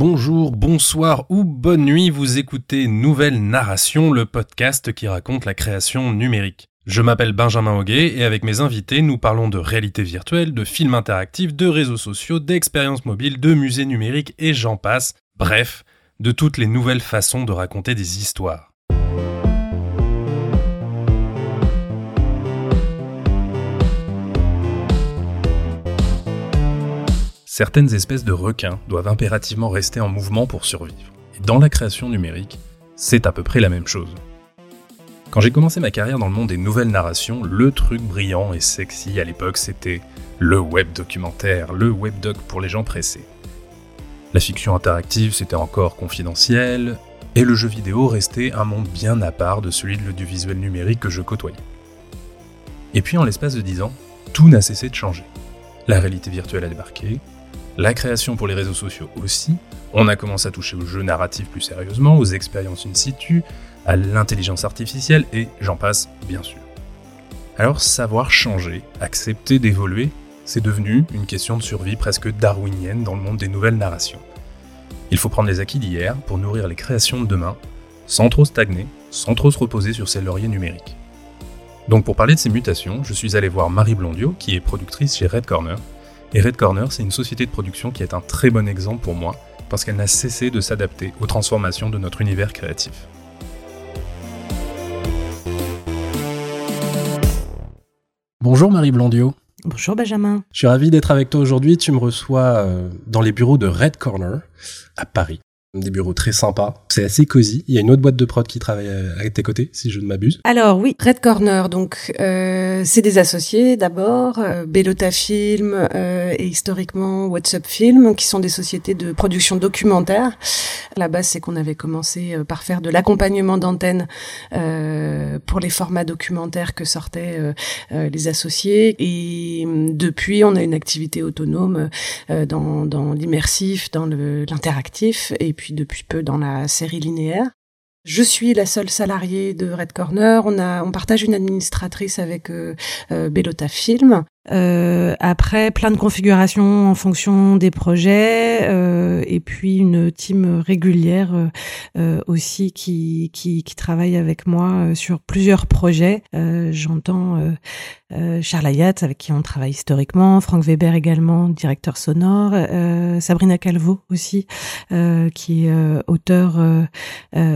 Bonjour, bonsoir ou bonne nuit, vous écoutez Nouvelle Narration, le podcast qui raconte la création numérique. Je m'appelle Benjamin Hoguet et avec mes invités, nous parlons de réalité virtuelle, de films interactifs, de réseaux sociaux, d'expériences mobiles, de musées numériques et j'en passe. Bref, de toutes les nouvelles façons de raconter des histoires. Certaines espèces de requins doivent impérativement rester en mouvement pour survivre. Et dans la création numérique, c'est à peu près la même chose. Quand j'ai commencé ma carrière dans le monde des nouvelles narrations, le truc brillant et sexy à l'époque, c'était le web documentaire, le webdoc pour les gens pressés. La fiction interactive, c'était encore confidentiel, et le jeu vidéo restait un monde bien à part de celui de l'audiovisuel numérique que je côtoyais. Et puis en l'espace de 10 ans, tout n'a cessé de changer. La réalité virtuelle a débarqué, la création pour les réseaux sociaux aussi. On a commencé à toucher aux jeux narratifs plus sérieusement, aux expériences in situ, à l'intelligence artificielle et j'en passe bien sûr. Alors savoir changer, accepter d'évoluer, c'est devenu une question de survie presque darwinienne dans le monde des nouvelles narrations. Il faut prendre les acquis d'hier pour nourrir les créations de demain, sans trop stagner, sans trop se reposer sur ses lauriers numériques. Donc pour parler de ces mutations, je suis allé voir Marie Blondio, qui est productrice chez Red Corner, et Red Corner, c'est une société de production qui est un très bon exemple pour moi, parce qu'elle n'a cessé de s'adapter aux transformations de notre univers créatif. Bonjour Marie Blondio. Bonjour Benjamin. Je suis ravi d'être avec toi aujourd'hui. Tu me reçois euh, dans les bureaux de Red Corner à Paris des bureaux très sympas. C'est assez cosy. Il y a une autre boîte de prod qui travaille à tes côtés, si je ne m'abuse. Alors oui, Red Corner, donc euh, c'est des associés d'abord, euh, Bellota Film euh, et historiquement WhatsApp Film, qui sont des sociétés de production documentaire. La base, c'est qu'on avait commencé euh, par faire de l'accompagnement d'antenne euh, pour les formats documentaires que sortaient les associés. Et depuis, on a une activité autonome dans, dans l'immersif, dans l'interactif puis depuis peu dans la série linéaire. Je suis la seule salariée de Red Corner. On partage une administratrice avec euh, euh Bellota Film. Euh, après, plein de configurations en fonction des projets, euh, et puis une team régulière euh, aussi qui, qui, qui travaille avec moi sur plusieurs projets. J'entends Charles Ayat, avec qui on travaille historiquement, Franck Weber également, directeur sonore, Sabrina Calvo aussi, qui est auteur,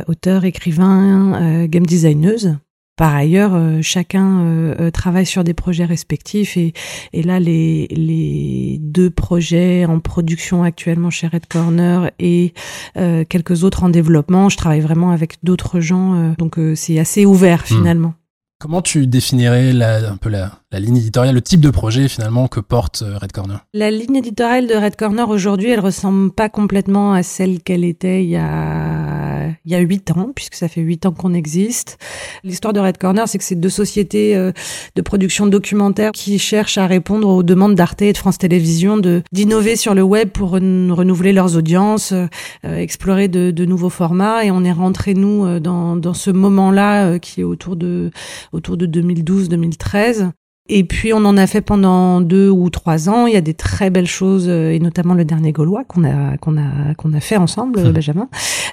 auteur, écrivain, game designeuse. Par ailleurs, euh, chacun euh, euh, travaille sur des projets respectifs et, et là, les, les, deux projets en production actuellement chez Red Corner et quelques autres en développement, je travaille vraiment avec d'autres gens, donc c'est assez ouvert hmm. finalement. Comment tu définirais la, un peu la, la, ligne éditoriale, le type de projet finalement que porte Red Corner? La ligne éditoriale de Red Corner aujourd'hui, elle ressemble pas complètement à celle qu'elle était il y a il y a huit ans, puisque ça fait huit ans qu'on existe. L'histoire de Red Corner, c'est que c'est deux sociétés euh, de production documentaire qui cherchent à répondre aux demandes d'Arte et de France Télévisions de d'innover sur le web pour renouveler leurs audiences, euh, explorer de, de, nouveaux formats. Et on est rentré nous euh, dans, dans ce moment-là qui est autour de autour de 2012-2013 et puis on en a fait pendant deux ou trois ans. Il y a des très belles choses, euh, et notamment le dernier Gaulois qu'on a qu'on a qu'on a fait ensemble. Benjamin,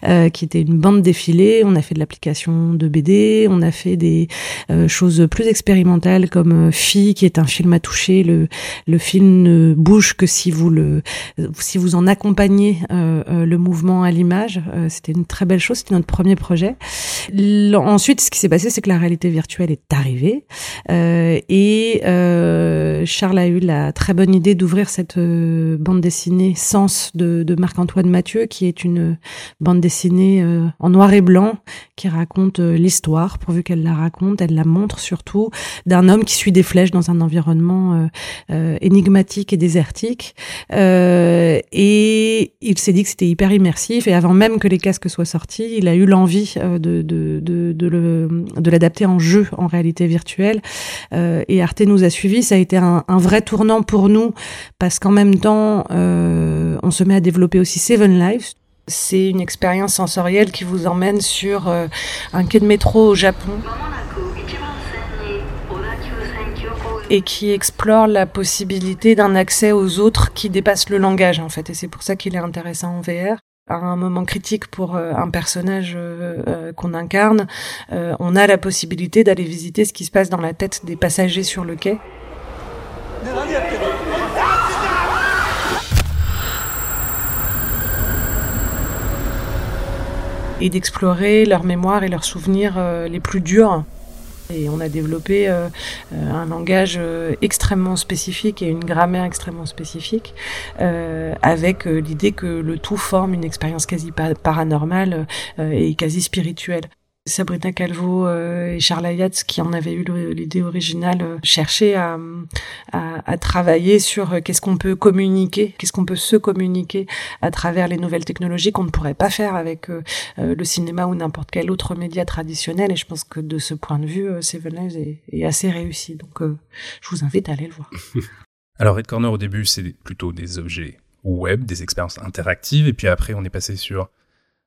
euh, qui était une bande défilée. On a fait de l'application de BD, on a fait des euh, choses plus expérimentales comme Fille, qui est un film à toucher. Le le film ne bouge que si vous le si vous en accompagnez le mouvement à l'image. c'était une très belle chose. C'était notre premier projet. ensuite, ce qui s'est passé, c'est que la réalité virtuelle est arrivée et et euh, Charles a eu la très bonne idée d'ouvrir cette euh, bande dessinée Sens de, Marc-Antoine Mathieu, qui est une bande dessinée euh, en noir et blanc qui raconte l'histoire, pourvu qu'elle la raconte, elle la montre surtout, d'un homme qui suit des flèches dans un environnement énigmatique et désertique. et il s'est dit que c'était hyper immersif. Et avant même que les casques soient sortis, il a eu l'envie de, de, de, de l'adapter en jeu, en réalité virtuelle. et Arte nous a suivis, ça a été un, vrai tournant pour nous parce qu'en même temps, euh, on se met à développer aussi Seven Lives. C'est une expérience sensorielle qui vous emmène sur euh, un quai de métro au Japon et qui explore la possibilité d'un accès aux autres qui dépasse le langage en fait. Et c'est pour ça qu'il est intéressant en VR. à un moment critique pour un personnage qu'on incarne, on a la possibilité d'aller visiter ce qui se passe dans la tête des passagers sur le quai. Et d'explorer leurs mémoires et leurs souvenirs euh, les plus durs. Et on a développé euh, euh, un langage extrêmement spécifique et une grammaire extrêmement spécifique, avec l'idée que le tout forme une expérience quasi paranormale et quasi spirituelle. Sabrina Calvo euh, et Charles Ayatz, qui en avaient eu l'idée originale, euh, cherchaient à, travailler sur euh, qu'est-ce qu'on peut communiquer, qu'est-ce qu'on peut se communiquer à travers les nouvelles technologies qu'on ne pourrait pas faire avec le cinéma ou n'importe quel autre média traditionnel. Et je pense que de ce point de vue, Seven Lives est, est assez réussi. Donc, je vous invite à aller le voir. Alors, Red Corner, au début, c'est plutôt des objets web, des expériences interactives, et puis après, on est passé sur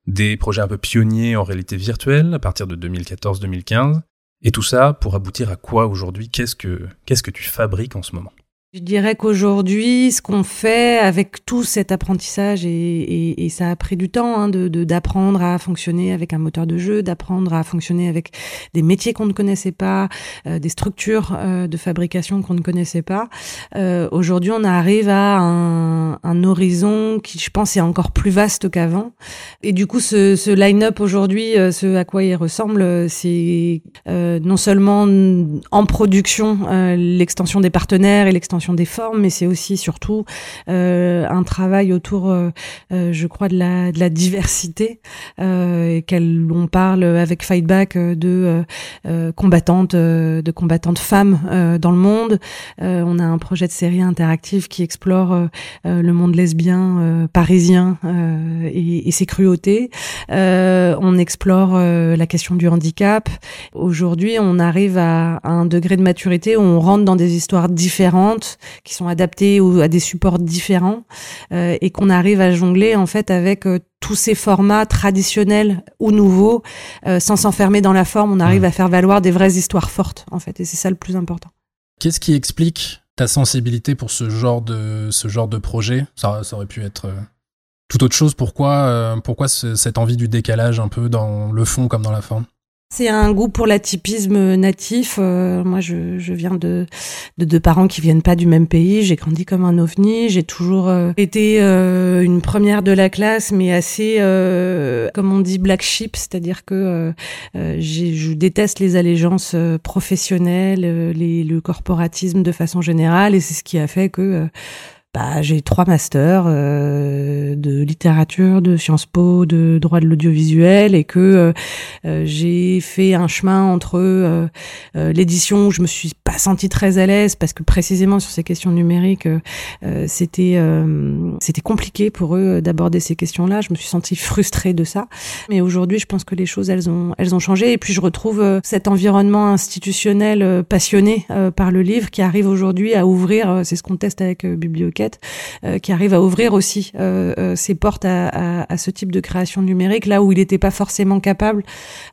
des projets un peu pionniers en réalité virtuelle à partir de 2014-2015. Et tout ça pour aboutir à quoi aujourd'hui? Qu'est-ce que qu'est-ce que tu fabriques en ce moment? Je dirais qu'aujourd'hui, ce qu'on fait avec tout cet apprentissage, et, et, et ça a pris du temps hein, de d'apprendre à fonctionner avec un moteur de jeu, d'apprendre à fonctionner avec des métiers qu'on ne connaissait pas, euh, des structures euh, de fabrication qu'on ne connaissait pas. Euh, aujourd'hui, on arrive à un, un, horizon qui, je pense, est encore plus vaste qu'avant. Et du coup, ce, ce line-up aujourd'hui, ce à quoi il ressemble, c'est non seulement en production l'extension des partenaires et l'extension des formes, mais c'est aussi surtout euh, un travail autour, euh, euh, je crois, de la, de la diversité, euh, qu'elle on parle avec Fightback de combattantes, de combattantes femmes dans le monde. on a un projet de série interactive qui explore le monde lesbien parisien et, et, ses cruautés. on explore la question du handicap. Aujourd'hui, on arrive à, à un degré de maturité où on rentre dans des histoires différentes qui sont adaptés à des supports différents euh, et qu'on arrive à jongler en fait avec euh, tous ces formats traditionnels ou nouveaux euh, sans s'enfermer dans la forme. On arrive mmh. à faire valoir des vraies histoires fortes en fait et c'est ça le plus important. Qu'est-ce qui explique ta sensibilité pour ce genre de ce genre de projet? Ça, ça aurait pu être tout autre chose. Pourquoi pourquoi cette envie du décalage un peu dans le fond comme dans la forme? C'est un goût pour l'atypisme natif. Euh, moi, je, je viens de, de deux parents qui viennent pas du même pays. J'ai grandi comme un ovni. J'ai toujours euh, été euh, une première de la classe, mais assez, comme on dit, black sheep, c'est-à-dire que je déteste les allégeances professionnelles, les, le corporatisme de façon générale, et c'est ce qui a fait que bah, j'ai trois masters euh, de littérature, de Sciences Po, de droit de l'audiovisuel et que euh, euh, j'ai fait un chemin entre l'édition où je me suis pas sentie très à l'aise parce que précisément sur ces questions numériques c'était c'était compliqué pour eux d'aborder ces questions-là. Je me suis sentie frustrée de ça. Mais aujourd'hui, je pense que les choses elles ont elles ont changé et puis je retrouve cet environnement institutionnel passionné par le livre qui arrive aujourd'hui à ouvrir. C'est ce qu'on teste avec Bibliothèque euh, qui arrive à ouvrir aussi euh, euh, ses portes à, ce type de création numérique, là où il n'était pas forcément capable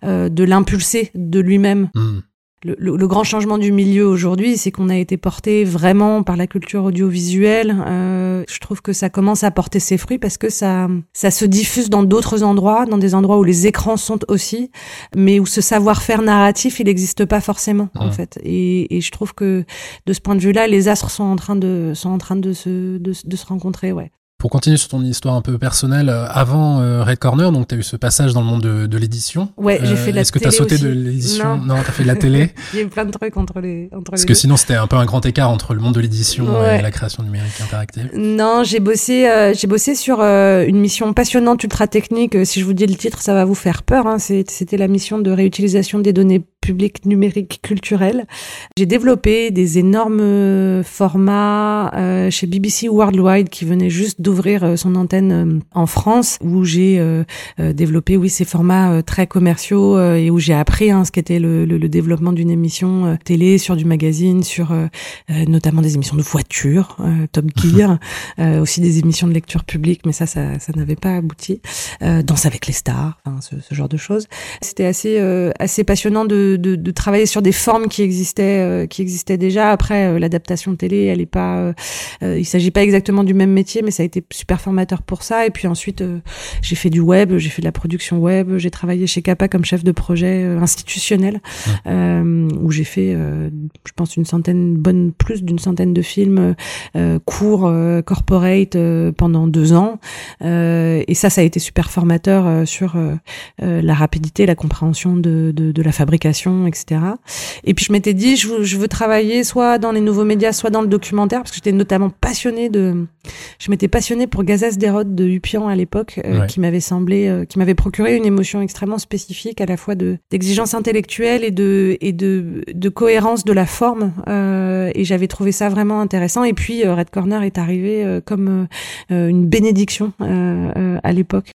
de l'impulser de lui-même. Hmm le, grand changement du milieu aujourd'hui, c'est qu'on a été porté vraiment par la culture audiovisuelle. Euh, je trouve que ça commence à porter ses fruits parce que ça, ça se diffuse dans d'autres endroits, dans des endroits où les écrans sont aussi, mais où ce savoir-faire narratif, il n'existe pas forcément en fait. Et, et, je trouve que de ce point de vue-là, les astres sont en train de, sont en train de se, de, de se rencontrer, ouais. Pour continuer sur ton histoire un peu personnelle, euh, avant euh, Red Corner, donc tu as eu ce passage dans le monde de, de l'édition. Ouais, j'ai fait la Est-ce que tu as sauté de l'édition Non, non tu as fait de la télé. Il y a eu plein de trucs entre les entre Parce que sinon c'était un peu un grand écart entre le monde de l'édition et la création numérique interactive. Non, j'ai bossé euh, j'ai bossé sur une mission passionnante ultra technique, si je vous dis le titre, ça va vous faire peur hein. c'était la mission de réutilisation des données publiques numériques culturelles. J'ai développé des énormes formats chez BBC Worldwide qui venaient juste d'ouvrir euh, son antenne euh, en France, où j'ai euh, développé, oui, ces formats très commerciaux et où j'ai appris hein, ce qu'était le, le, développement d'une émission télé, sur du magazine, sur notamment des émissions de voiture, Top Gear, aussi des émissions de lecture publique, mais ça, ça, ça n'avait pas abouti. Danse avec les stars, enfin, ce, ce, genre de choses. C'était assez, assez passionnant de de, de, de, travailler sur des formes qui existaient, qui existaient déjà. Après, l'adaptation télé, elle est pas, il s'agit pas exactement du même métier, mais ça a été super formateur pour ça. Et puis ensuite, j'ai fait du web, j'ai fait de la production web, j'ai travaillé chez Kappa comme chef de projet institutionnel, où j'ai fait, je pense, une centaine, bonne plus d'une centaine de films courts, corporate pendant deux ans. et ça, ça a été super formateur sur la rapidité, la compréhension de, de, de, la fabrication, etc. Et puis je m'étais dit, je veux, je veux, travailler soit dans les nouveaux médias, soit dans le documentaire, parce que j'étais notamment passionnée de, je m'étais passionnée pour Gazas Derot de Hupian à l'époque, euh, qui m'avait semblé, euh, qui m'avait procuré une émotion extrêmement spécifique, à la fois de d'exigence intellectuelle et de et de, de cohérence de la forme. Euh, et j'avais trouvé ça vraiment intéressant. Et puis Red Corner est arrivé comme une bénédiction à l'époque.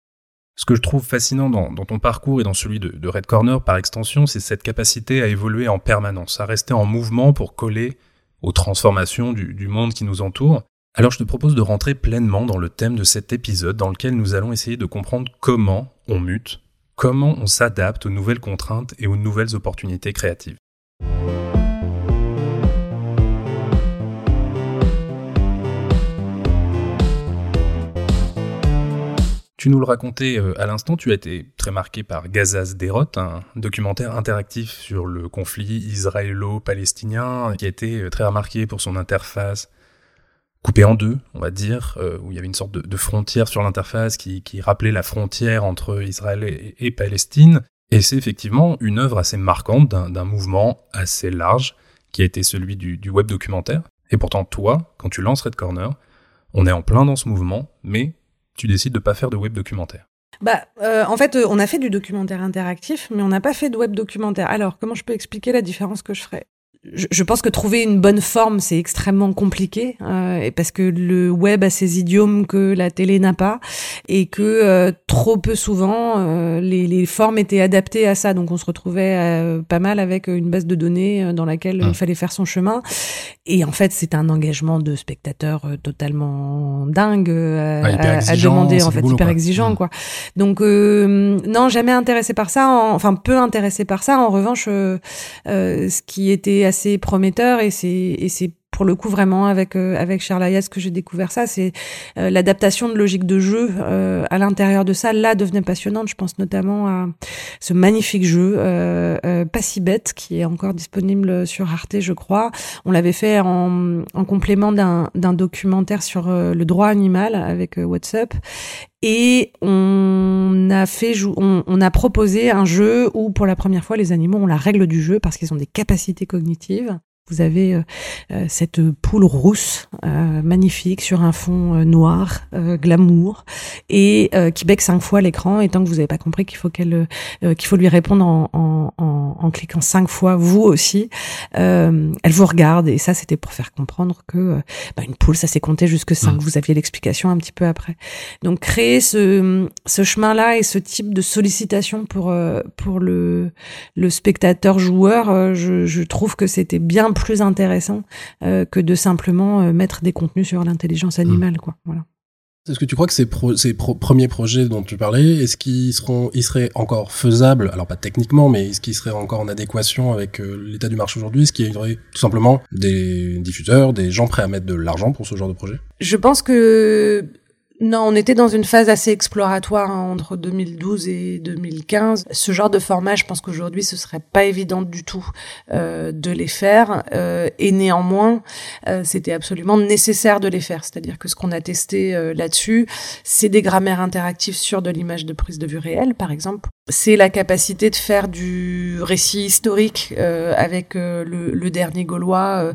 Ce que je trouve fascinant dans, ton parcours et dans celui de, Red Corner par extension, c'est cette capacité à évoluer en permanence, à rester en mouvement pour coller aux transformations du, monde qui nous entoure. Alors je te propose de rentrer pleinement dans le thème de cet épisode dans lequel nous allons essayer de comprendre comment on mute, comment on s'adapte aux nouvelles contraintes et aux nouvelles opportunités créatives. Tu nous le racontais euh, à l'instant, tu as été très marqué par Gazas Derot, un documentaire interactif sur le conflit israélo-palestinien qui a été euh, très remarqué pour son interface coupée en deux, on va dire, euh, où il y avait une sorte de, frontière sur l'interface qui, rappelait la frontière entre Israël et, Palestine. Et c'est effectivement une œuvre assez marquante d'un mouvement assez large qui a été celui du, du web documentaire. Et pourtant, toi, quand tu lances Red Corner, on est en plein dans ce mouvement, mais tu décides de pas faire de web documentaire bah, euh, en fait, euh, on a fait du documentaire interactif, mais on n'a pas fait de web documentaire. Alors, comment je peux expliquer la différence que je ferais? Je, pense que trouver une bonne forme, c'est extrêmement compliqué, euh, parce que le web a ses idiomes que la télé n'a pas, et que euh, trop peu souvent, euh, les, les, formes étaient adaptées à ça. Donc on se retrouvait euh, pas mal avec une base de données dans laquelle il fallait faire son chemin. Et en fait, c'est un engagement de spectateur totalement dingue à, demander, en fait, hyper exigeant, quoi. Donc non, jamais intéressé par ça, enfin peu intéressé par ça. En revanche, ce qui était assez assez prometteur et c'est et c'est pour le coup vraiment avec euh, avec Charles que j'ai découvert ça. C'est euh, l'adaptation de logique de jeu euh, à l'intérieur de ça là devenait passionnante. Je pense notamment à ce magnifique jeu pas si bête qui est encore disponible sur Arte je crois. On l'avait fait en, en complément d'un d'un documentaire sur le droit animal avec WhatsApp et on a fait on, on, a proposé un jeu où pour la première fois les animaux ont la règle du jeu parce qu'ils ont des capacités cognitives vous avez euh, euh, cette poule rousse euh, magnifique sur un fond noir, glamour, et qui bec cinq fois l'écran. Et tant que vous n'avez pas compris qu'il faut qu'elle, qu'il faut lui répondre en, en, en, en, cliquant cinq fois, vous aussi, elle vous regarde. Et ça, c'était pour faire comprendre que bah, une poule, ça s'est compté jusque cinq. Mmh. Vous aviez l'explication un petit peu après. Donc créer ce, ce chemin-là et ce type de sollicitation pour pour le le spectateur joueur, je, je trouve que c'était bien plus intéressant euh, que de simplement euh, mettre des contenus sur l'intelligence animale, mmh. quoi. Voilà. Est-ce que tu crois que ces, ces premiers projets dont tu parlais, est-ce qu'ils seront, ils seraient encore faisables, alors pas techniquement, mais est-ce qu'ils seraient encore en adéquation avec euh, l'état du marché aujourd'hui? Est-ce qu'il y aurait tout simplement des diffuseurs, des gens prêts à mettre de l'argent pour ce genre de projet? Je pense que non, on était dans une phase assez exploratoire hein, entre 2012 et 2015. Ce genre de format, je pense qu'aujourd'hui, ce serait pas évident du tout euh, de les faire. Euh, et néanmoins, euh, c'était absolument nécessaire de les faire. C'est-à-dire que ce qu'on a testé euh, là-dessus, c'est des grammaires interactives sur de l'image de prise de vue réelle, par exemple. C'est la capacité de faire du récit historique euh, avec le, le, dernier Gaulois,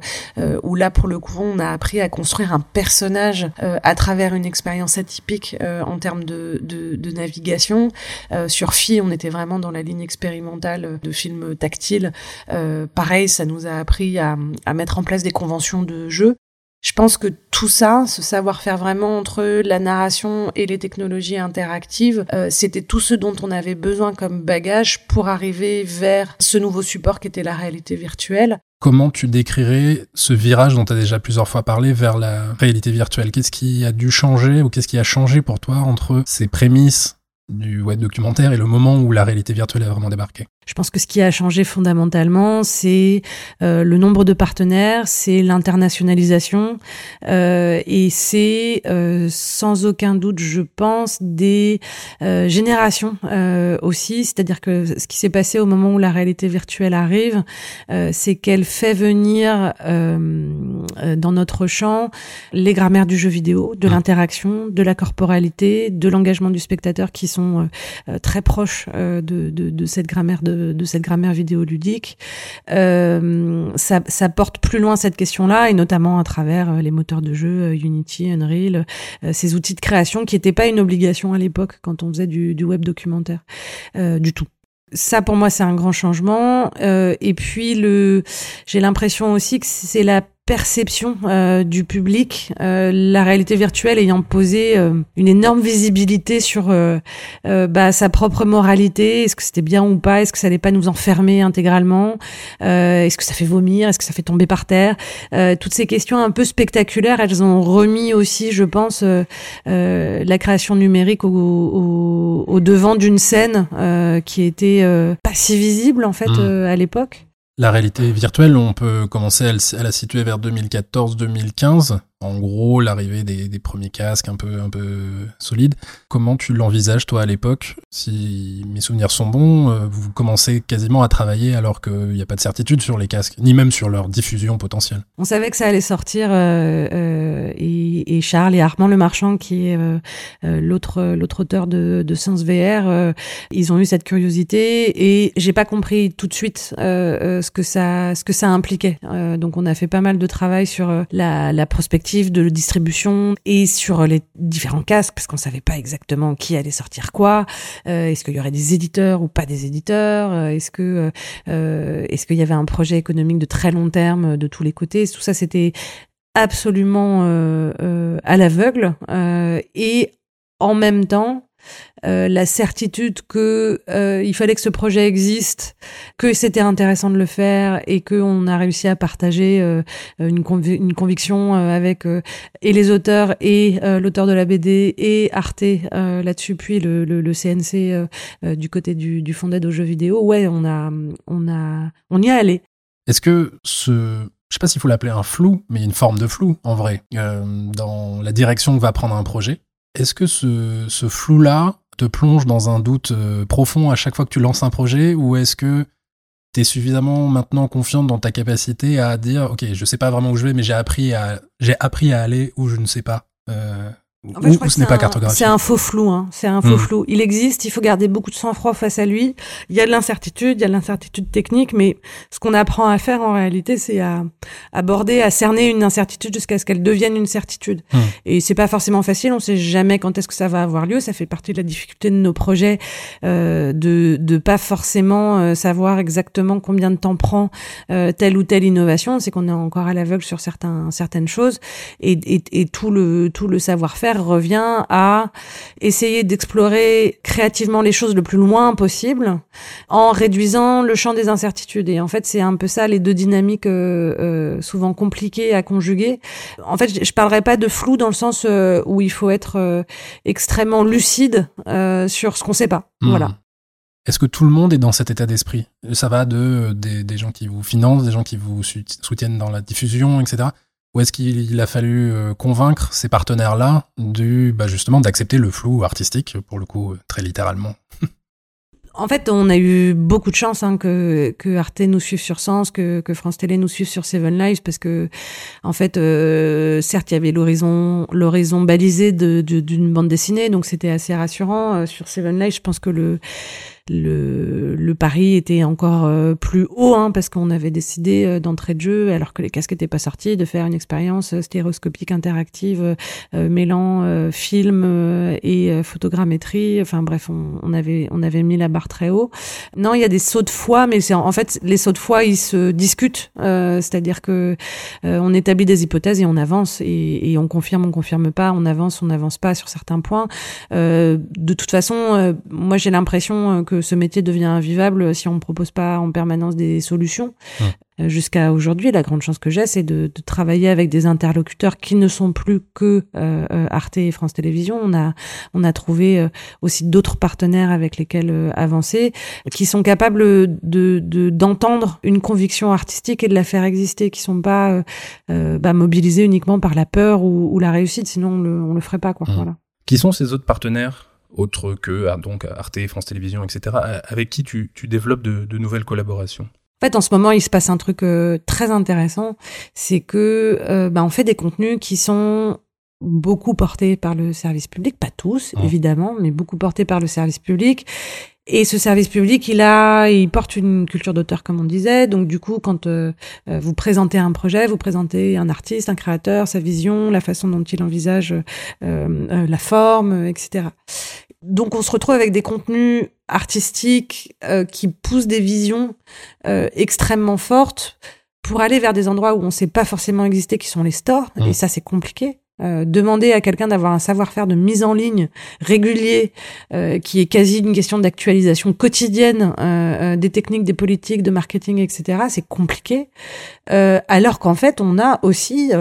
où là, pour le coup, on a appris à construire un personnage à travers une expérience atypique euh, en termes de, de, navigation. Euh, sur Phi, on était vraiment dans la ligne expérimentale de films tactiles. Euh, pareil, ça nous a appris à, à mettre en place des conventions de jeu. Je pense que tout ça, ce savoir-faire vraiment entre la narration et les technologies interactives, c'était tout ce dont on avait besoin comme bagage pour arriver vers ce nouveau support qui était la réalité virtuelle. Comment tu décrirais ce virage dont tu as déjà plusieurs fois parlé vers la réalité virtuelle? Qu'est-ce qui a dû changer ou qu'est-ce qui a changé pour toi entre ces prémices du web documentaire et le moment où la réalité virtuelle a vraiment débarqué? Je pense que ce qui a changé fondamentalement, c'est euh, le nombre de partenaires, c'est l'internationalisation euh, et c'est euh, sans aucun doute, je pense, des euh, générations euh, aussi. C'est-à-dire que ce qui s'est passé au moment où la réalité virtuelle arrive, c'est qu'elle fait venir dans notre champ les grammaires du jeu vidéo, de mmh. l'interaction, de la corporalité, de l'engagement du spectateur qui sont très proches de, de, de cette grammaire de de, cette grammaire vidéoludique. Euh, ça, porte plus loin cette question-là, et notamment à travers euh, les moteurs de jeu, euh, Unity, Unreal, euh, ces outils de création qui n'étaient pas une obligation à l'époque quand on faisait du, web documentaire, du tout ça pour moi c'est un grand changement et puis le j'ai l'impression aussi que c'est la perception euh, du public, euh, la réalité virtuelle ayant posé euh, une énorme visibilité sur bah, sa propre moralité, est-ce que c'était bien ou pas, est-ce que ça n'allait pas nous enfermer intégralement, est-ce que ça fait vomir, est-ce que ça fait tomber par terre, toutes ces questions un peu spectaculaires, elles ont remis aussi, je pense, la création numérique au, au, au devant d'une scène qui était pas si visible en fait mmh. à l'époque. La réalité virtuelle, on peut commencer à, la situer vers 2014-2015 en gros l'arrivée des, premiers casques un peu un peu solides. Comment tu l'envisages toi à l'époque Si mes souvenirs sont bons, euh, vous commencez quasiment à travailler alors qu'il n'y a pas de certitude sur les casques, ni même sur leur diffusion potentielle. On savait que ça allait sortir euh, euh, et, Charles et Armand Le Marchand, qui est l'autre l'autre auteur de, de VR, ils ont eu cette curiosité et j'ai pas compris tout de suite ce que ça ce que ça impliquait. donc on a fait pas mal de travail sur la, la prospective de distribution et sur les différents casques parce qu'on savait pas exactement qui allait sortir quoi. Euh, est-ce qu'il y aurait des éditeurs ou pas des éditeurs? Euh, Est-ce que euh, est-ce qu'il y avait un projet économique de très long terme de tous les côtés? Tout ça c'était absolument à l'aveugle. Et en même temps euh, la certitude que euh, il fallait que ce projet existe, que c'était intéressant de le faire et qu'on a réussi à partager euh, une, conviction avec et les auteurs et l'auteur de la BD et Arte là-dessus, puis le, le, le CNC du côté du, du fonds d'aide aux jeux vidéo. Ouais, on a, on a, on y est allé. Est-ce que ce je sais pas s'il faut l'appeler un flou, mais une forme de flou en vrai, dans la direction que va prendre un projet. Est-ce que ce, ce flou-là te plonge dans un doute euh, profond à chaque fois que tu lances un projet ou est-ce que tu es suffisamment maintenant confiante dans ta capacité à dire ok je sais pas vraiment où je vais mais j'ai appris à j'ai appris à aller où je ne sais pas euh, en fait, je ce n'est pas cartographique. C'est un faux flou, hein. C'est un faux hmm. flou. Il existe, il faut garder beaucoup de sang-froid face à lui. Il y a de l'incertitude, il y a de l'incertitude technique, mais ce qu'on apprend à faire en réalité, c'est à aborder, à cerner une incertitude jusqu'à ce qu'elle devienne une certitude. Hmm. Et c'est pas forcément facile. On sait jamais quand est-ce que ça va avoir lieu. Ça fait partie de la difficulté de nos projets, euh, de de pas forcément euh, savoir exactement combien de temps prend euh, telle ou telle innovation. C'est qu'on est encore à l'aveugle sur certains certaines choses et, et, et tout le tout le savoir-faire revient à essayer d'explorer créativement les choses le plus loin possible en réduisant le champ des incertitudes. Et en fait, c'est un peu ça les deux dynamiques euh, euh, souvent compliquées à conjuguer. En fait, je, parlerai pas de flou dans le sens euh, où il faut être extrêmement lucide sur ce qu'on sait pas. Hmm. Voilà. Est-ce que tout le monde est dans cet état d'esprit? Ça va de des, des, gens qui vous financent, des gens qui vous soutiennent dans la diffusion, etc. Ou est-ce qu'il a fallu euh, convaincre ces partenaires-là bah justement, d'accepter le flou artistique, pour le coup, très littéralement? En fait, on a eu beaucoup de chance hein, que, Arte nous suive sur Sens, que, France Télé nous suive sur Seven Lives, parce que, en fait, euh, certes, il y avait l'horizon, balisé d'une de, bande dessinée, donc c'était assez rassurant. Euh, sur Seven Lives, je pense que le le, le pari était encore euh, plus haut hein, parce qu'on avait décidé euh, d'entrée de jeu alors que les casques n'étaient pas sortis de faire une expérience euh, stéréoscopique interactive mêlant film et photogrammétrie. Enfin bref on, on, avait on avait mis la barre très haut. Non il y a des sauts de foi mais c'est en fait les sauts de foi ils se discutent c'est-à-dire que on établit des hypothèses et on avance et, et, on confirme on confirme pas on avance on n'avance pas sur certains points. De toute façon moi j'ai l'impression que que ce métier devient invivable si on ne propose pas en permanence des solutions. Euh, jusqu'à aujourd'hui, la grande chance que j'ai, c'est de, de, travailler avec des interlocuteurs qui ne sont plus que euh, euh Arte et France Télévisions. On a, on a trouvé aussi d'autres partenaires avec lesquels avancer, qui sont capables de d'entendre une conviction artistique et de la faire exister, qui sont pas bah, mobilisés uniquement par la peur ou, ou, la réussite. Sinon, on le, on le ferait pas. Quoi. Mmh. Voilà. Qui sont ces autres partenaires? Autres que ah, donc Arte, France Télévisions, etc. Avec qui tu, tu développes de, de nouvelles collaborations? En fait, en ce moment, il se passe un truc euh, très intéressant, c'est que euh, bah, on fait des contenus qui sont beaucoup portés par le service public, pas tous mmh. évidemment, mais beaucoup portés par le service public. Et ce service public, il a, il porte une culture d'auteur, comme on disait. Donc, du coup, quand euh, vous présentez un projet, vous présentez un artiste, un créateur, sa vision, la façon dont il envisage la forme, etc. Donc on se retrouve avec des contenus artistiques euh, qui poussent des visions euh, extrêmement fortes pour aller vers des endroits où on ne sait pas forcément exister, qui sont les stores. Mmh. Et ça, c'est compliqué. Euh, demander à quelqu'un d'avoir un savoir-faire de mise en ligne régulier, qui est quasi une question d'actualisation quotidienne des techniques, des politiques, de marketing, etc., c'est compliqué. alors qu'en fait, on a aussi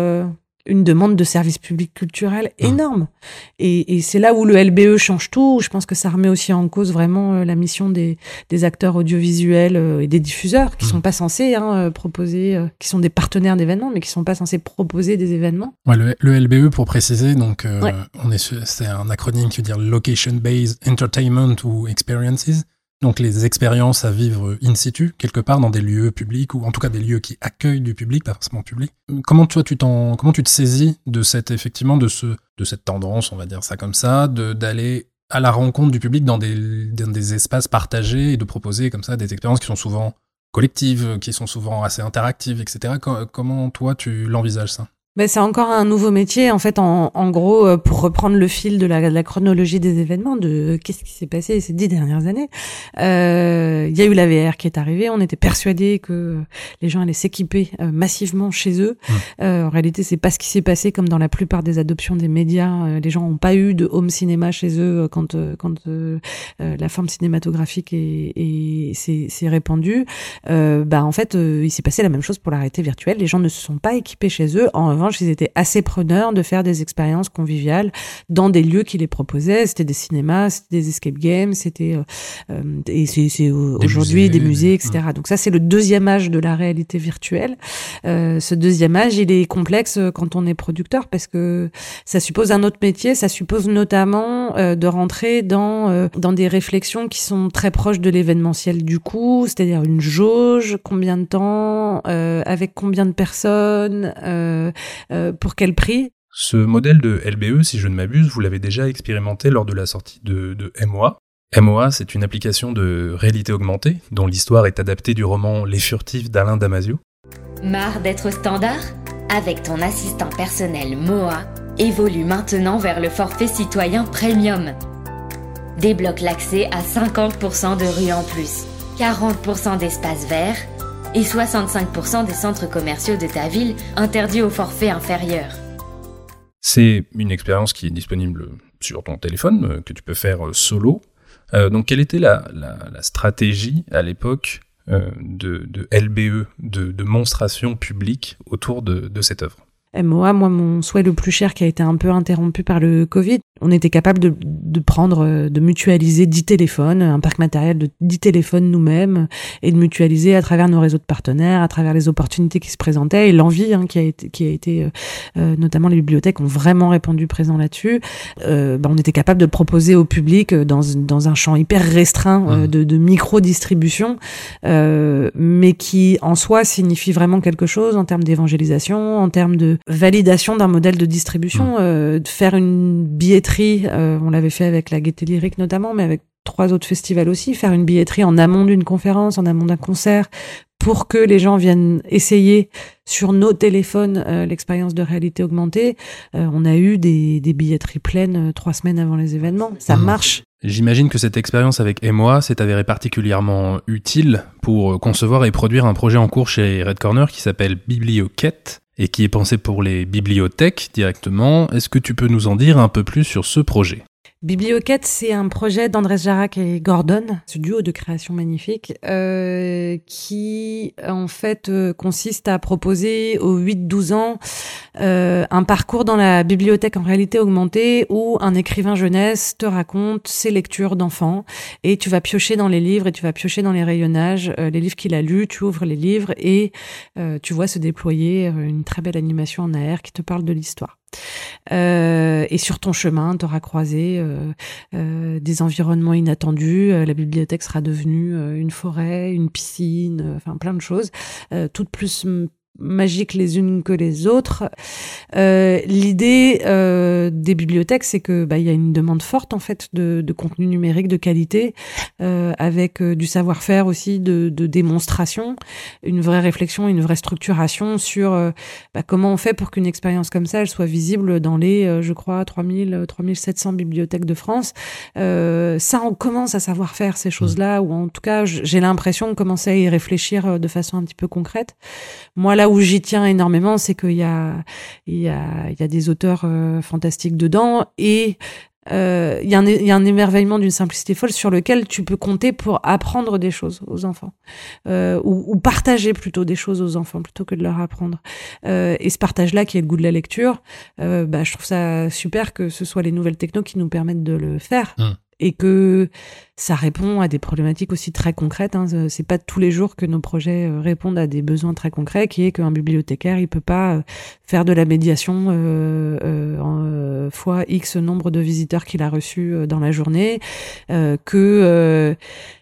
une demande de service public culturel mmh. énorme. Et, et c'est là où le LBE change tout. Je pense que ça remet aussi en cause vraiment euh, la mission des, des acteurs audiovisuels euh, et des diffuseurs qui mmh. sont pas censés hein, euh, proposer, qui sont des partenaires d'événements, mais qui sont pas censés proposer des événements. Ouais, le, le LBE, pour préciser, donc on est c'est un acronyme qui veut dire Location Based Entertainment ou Experiences. Donc les expériences à vivre in situ, quelque part dans des lieux publics, ou en tout cas des lieux qui accueillent du public, pas forcément public. Comment toi tu t'en, comment tu te saisis de cette, effectivement, de ce, de cette tendance, on va dire ça comme ça, de, d'aller à la rencontre du public dans des, dans des espaces partagés et de proposer comme ça des expériences qui sont souvent collectives, qui sont souvent assez interactives, etc. Comment toi tu l'envisages ça? Ben, c'est encore un nouveau métier, en fait, en, en gros, euh, pour reprendre le fil de la, de la chronologie des événements, de qu'est-ce qui s'est passé ces dix dernières années. Euh, il y a eu la VR qui est arrivée, on était persuadés que les gens allaient s'équiper euh, massivement chez eux. en réalité, c'est pas ce qui s'est passé, comme dans la plupart des adoptions des médias. les gens n'ont pas eu de home cinéma chez eux quand, quand la forme cinématographique est, est, s'est répandue. bah, en fait, il s'est passé la même chose pour la réalité virtuelle. Les gens ne se sont pas équipés chez eux. En revanche, ils étaient assez preneurs de faire des expériences conviviales dans des lieux qui les proposaient. C'était des cinémas, c'était des escape games, c'était euh, euh et c'est aujourd'hui des musées, etc. Donc ça, c'est le deuxième âge de la réalité virtuelle. Euh, ce deuxième âge, il est complexe quand on est producteur parce que ça suppose un autre métier. Ça suppose notamment euh, de rentrer dans euh, dans des réflexions qui sont très proches de l'événementiel du coup, c'est-à-dire une jauge, combien de temps, avec combien de personnes. Euh, pour quel prix? Ce modèle de LBE, si je ne m'abuse, vous l'avez déjà expérimenté lors de la sortie de, de MOA. MOA, c'est une application de réalité augmentée dont l'histoire est adaptée du roman Les Furtifs d'Alain Damasio. Marre d'être standard? Avec ton assistant personnel MOA, évolue maintenant vers le forfait citoyen Premium. Débloque l'accès à 50% de rues en plus, 40% d'espaces verts et 65% des centres commerciaux de ta ville interdits au forfait inférieur. C'est une expérience qui est disponible sur ton téléphone, euh, que tu peux faire euh, solo. Euh, donc quelle était la, stratégie à l'époque de, LBE, de, de, monstration publique autour de cette œuvre? MOA, moi, mon souhait le plus cher qui a été un peu interrompu par le Covid, on était capable de, de prendre, de mutualiser 10 téléphones, un parc matériel de 10 téléphones nous-mêmes, et de mutualiser à travers nos réseaux de partenaires, à travers les opportunités qui se présentaient, et l'envie hein, qui a été, qui a été euh, euh, notamment les bibliothèques ont vraiment répondu présent là-dessus. Euh, bah, on était capable de proposer au public dans, dans un champ hyper restreint euh, mmh. de, de micro-distribution, mais qui en soi signifie vraiment quelque chose en termes d'évangélisation, en termes de validation d'un modèle de distribution, mmh. euh, de faire une billetterie, euh, on l'avait fait avec la Gaieté Lyrique notamment, mais avec trois autres festivals aussi, faire une billetterie en amont d'une conférence, en amont d'un concert, pour que les gens viennent essayer sur nos téléphones euh, l'expérience de réalité augmentée. on a eu des, des billetteries pleines trois semaines avant les événements. Ça mmh. marche. J'imagine que cette expérience avec Emoa s'est avérée particulièrement utile pour concevoir et produire un projet en cours chez Red Corner qui s'appelle Biblioquette et qui est pensé pour les bibliothèques directement. Est-ce que tu peux nous en dire un peu plus sur ce projet? Biblioquette, c'est un projet d'Andrés Jarac et Gordon, ce duo de création magnifique, euh, qui en fait euh, consiste à proposer aux 8-12 ans euh, un parcours dans la bibliothèque en réalité augmentée où un écrivain jeunesse te raconte ses lectures d'enfants et tu vas piocher dans les livres et tu vas piocher dans les rayonnages, euh, les livres qu'il a lus, tu ouvres les livres et euh, tu vois se déployer une très belle animation en AR qui te parle de l'histoire. Euh, et sur ton chemin, tu auras croisé euh, euh, des environnements inattendus. la bibliothèque sera devenue une forêt, une piscine, enfin plein de choses, toutes plus magiques les unes que les autres. Euh, L'idée euh, des bibliothèques, c'est que bah, il y a une demande forte en fait de, de contenu numérique de qualité, euh, avec euh, du savoir-faire aussi de, de, démonstration, une vraie réflexion, une vraie structuration sur euh, bah, comment on fait pour qu'une expérience comme ça, elle soit visible dans les, euh, je crois, 3000, 3700 bibliothèques de France. ça, on commence à savoir faire ces choses-là, ou en tout cas, j'ai l'impression de commencer à y réfléchir de façon un petit peu concrète. Moi, là où j'y tiens énormément, c'est qu'il y a, il y a, il y a des auteurs euh, fantastiques dedans et euh, il, y a un, il y a un émerveillement d'une simplicité folle sur lequel tu peux compter pour apprendre des choses aux enfants euh, ou, partager plutôt des choses aux enfants plutôt que de leur apprendre. Et ce partage-là qui est le goût de la lecture, bah, je trouve ça super que ce soit les nouvelles technos qui nous permettent de le faire. Mmh et que ça répond à des problématiques aussi très concrètes. Hein. C'est pas tous les jours que nos projets euh, répondent à des besoins très concrets, qui est qu'un bibliothécaire il peut pas euh, faire de la médiation euh, euh, fois x nombre de visiteurs qu'il a reçus dans la journée, que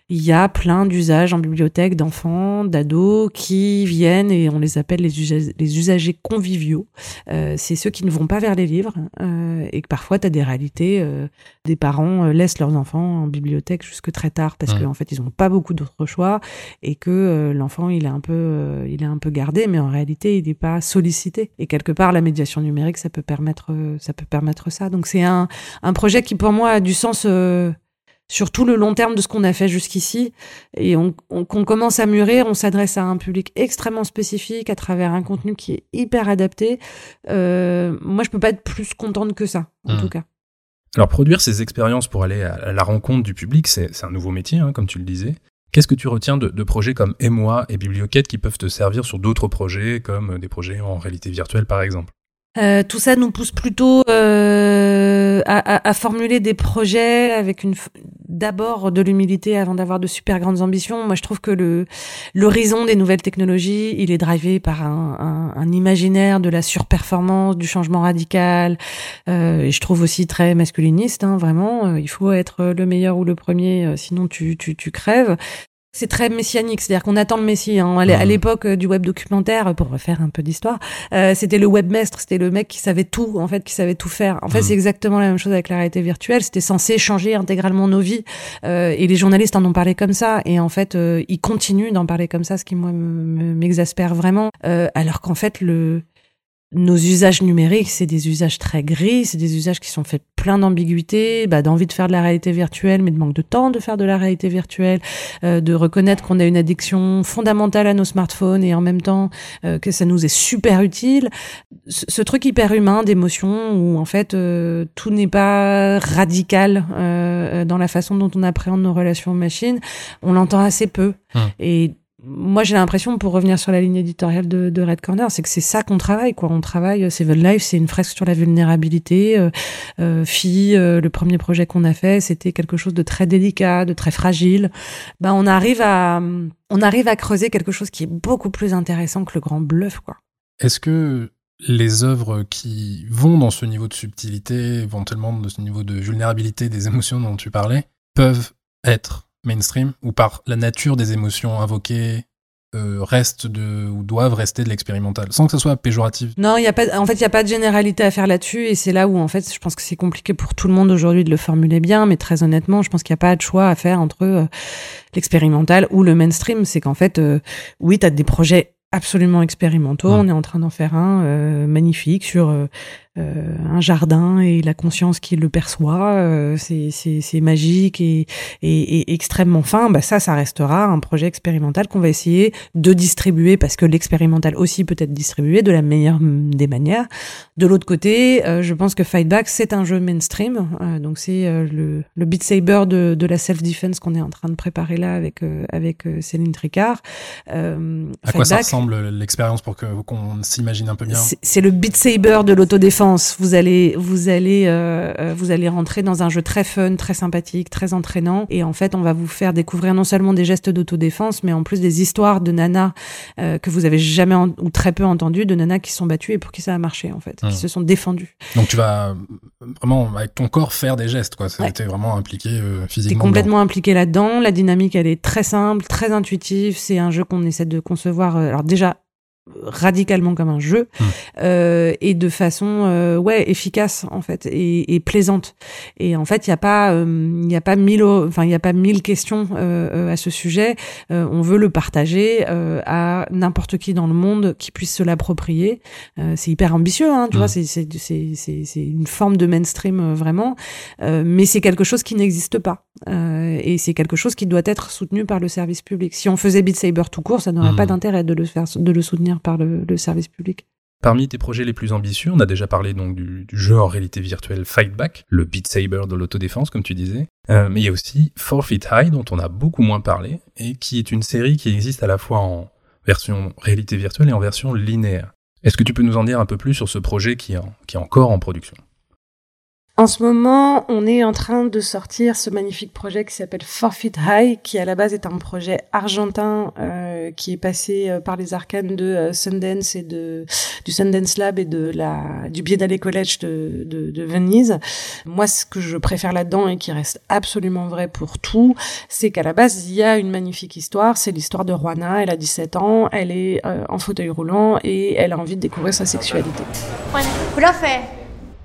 il y a plein d'usages en bibliothèque d'enfants, d'ados qui viennent et on les appelle les, les usagers conviviaux. Euh, c'est ceux qui ne vont pas vers les livres euh, et que parfois tu as des réalités. Euh, des parents euh, laissent leurs enfants en bibliothèque jusque très tard parce qu'en fait ils n'ont pas beaucoup d'autres choix et que euh, l'enfant il est un peu euh, il est un peu gardé mais en réalité il n'est pas sollicité. Et quelque part la médiation numérique ça peut permettre ça peut permettre ça. Donc c'est un, un projet qui pour moi a du sens sur tout le long terme de ce qu'on a fait jusqu'ici. Et on, qu'on commence à mûrir, on s'adresse à un public extrêmement spécifique à travers un contenu qui est hyper adapté. Euh, moi, je peux pas être plus contente que ça, en mmh. tout cas. Alors, produire ces expériences pour aller à la rencontre du public, c'est un nouveau métier, hein, comme tu le disais. Qu'est-ce que tu retiens de, de, projets comme Émoi et Biblioquette qui peuvent te servir sur d'autres projets, comme des projets en réalité virtuelle, par exemple? Euh, tout ça nous pousse plutôt euh, à, à, à, formuler des projets avec une d'abord de l'humilité avant d'avoir de super grandes ambitions. Moi, je trouve que le l'horizon des nouvelles technologies, il est drivé par un, un, un imaginaire de la surperformance, du changement radical. Euh, et je trouve aussi très masculiniste. Hein, vraiment, euh, il faut être le meilleur ou le premier, euh, sinon tu tu, tu crèves. C'est très messianique, c'est-à-dire qu'on attend le Messie. Hein. À mmh. l'époque euh, du web documentaire, pour refaire un peu d'histoire, euh, c'était le webmestre, c'était le mec qui savait tout, en fait, qui savait tout faire. En fait, mmh. c'est exactement la même chose avec la réalité virtuelle. C'était censé changer intégralement nos vies, euh, et les journalistes en ont parlé comme ça. Et en fait, euh, ils continuent d'en parler comme ça, ce qui moi m'exaspère vraiment. Alors qu'en fait, le nos usages numériques, c'est des usages très gris, c'est des usages qui sont faits plein d'ambiguïté, bah, d'envie de faire de la réalité virtuelle, mais de manque de temps de faire de la réalité virtuelle, euh, de reconnaître qu'on a une addiction fondamentale à nos smartphones et en même temps euh, que ça nous est super utile. Ce, truc hyper humain d'émotion où en fait euh, tout n'est pas radical dans la façon dont on appréhende nos relations aux machines, on l'entend assez peu. Hum. Et moi j'ai l'impression pour revenir sur la ligne éditoriale de, Red Corner c'est que c'est ça qu'on travaille quoi. On travaille euh, Seven Life c'est une fresque sur la vulnérabilité euh, euh, fille euh, le premier projet qu'on a fait c'était quelque chose de très délicat de très fragile. Ben on arrive à on arrive à creuser quelque chose qui est beaucoup plus intéressant que le grand bluff quoi. Est-ce que les œuvres qui vont dans ce niveau de subtilité éventuellement dans ce niveau de vulnérabilité des émotions dont tu parlais peuvent être mainstream ou par la nature des émotions invoquées euh, restent de ou doivent rester de l'expérimental sans que ce soit péjoratif. Non, il y a pas en fait il y a pas de généralité à faire là-dessus et c'est là où en fait je pense que c'est compliqué pour tout le monde aujourd'hui de le formuler bien mais très honnêtement, je pense qu'il n'y a pas de choix à faire entre euh, l'expérimental ou le mainstream, c'est qu'en fait euh, oui, tu as des projets absolument expérimentaux, on est en train d'en faire un euh, magnifique sur un jardin et la conscience qui le perçoit, c'est magique et, et, et, extrêmement fin. Bah ça, ça restera un projet expérimental qu'on va essayer de distribuer parce que l'expérimental aussi peut être distribué de la meilleure des manières. De l'autre côté, je pense que Fightback c'est un jeu mainstream, donc c'est le, le Beat Saber de, de la self-defense qu'on est en train de préparer là avec avec Céline Tricard. Euh, à quoi ça ressemble l'expérience pour que qu'on s'imagine un peu bien? C'est le Beat Saber de l'autodéfense. Vous allez vous allez euh, euh, vous allez rentrer dans un jeu très fun, très sympathique, très entraînant, et en fait on va vous faire découvrir non seulement des gestes d'autodéfense, mais en plus des histoires de nanas euh, que vous avez jamais ou très peu entendues, de nanas qui sont battues et pour qui ça a marché en fait, qui hmm. se sont défendues. Donc tu vas vraiment avec ton corps faire des gestes quoi. Ça ouais. vraiment impliqué euh, physiquement. T'es complètement impliqué là-dedans. La dynamique elle est très simple, très intuitive. C'est un jeu qu'on essaie de concevoir. Alors déjà radicalement comme un jeu hmm. euh, et de façon euh, ouais efficace en fait et, et plaisante. Et en fait il y a pas euh, il y a pas mille enfin il y a pas mille questions euh, à ce sujet. On veut le partager à n'importe qui dans le monde qui puisse se l'approprier. C'est hyper ambitieux hein tu vois hmm. c'est c'est c'est c'est une forme de mainstream vraiment. Mais c'est quelque chose qui n'existe pas. Et c'est quelque chose qui doit être soutenu par le service public. Si on faisait Beat Saber tout court ça n'aurait pas d'intérêt de le faire de le soutenir par le, service public. Parmi tes projets les plus ambitieux, on a déjà parlé donc du, jeu en réalité virtuelle Fight Back, le Beat Saber de l'autodéfense comme tu disais, euh, mais il y a aussi Forfeit High dont on a beaucoup moins parlé et qui est une série qui existe à la fois en version réalité virtuelle et en version linéaire. Est-ce que tu peux nous en dire un peu plus sur ce projet qui est encore en production? En ce moment, on est en train de sortir ce magnifique projet qui s'appelle Forfeit High, qui à la base est un projet argentin euh, qui est passé euh, par les arcanes de euh, Sundance et de du Sundance Lab et de la du Biennale College de, Venise. Moi, ce que je préfère là-dedans et qui reste absolument vrai pour tout, c'est qu'à la base, il y a une magnifique histoire. C'est l'histoire de Juana. Elle a 17 ans, elle est en fauteuil roulant et elle a envie de découvrir sa sexualité. Profe,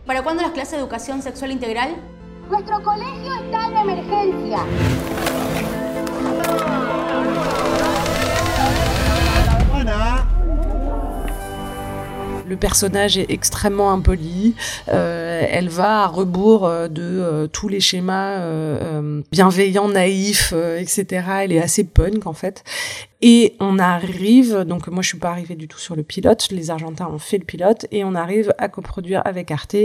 ¿Para cuándo las clases de educación sexual integral? Nuestro colegio está en emergencia. Le personnage est extrêmement impoli. Euh, elle va à rebours euh, de euh, tous les schémas bienveillants, naïfs, etc. Elle est assez punk en fait. Et on arrive, donc moi je suis pas arrivée du tout sur le pilote, les Argentins ont fait le pilote, et on arrive à coproduire avec Arte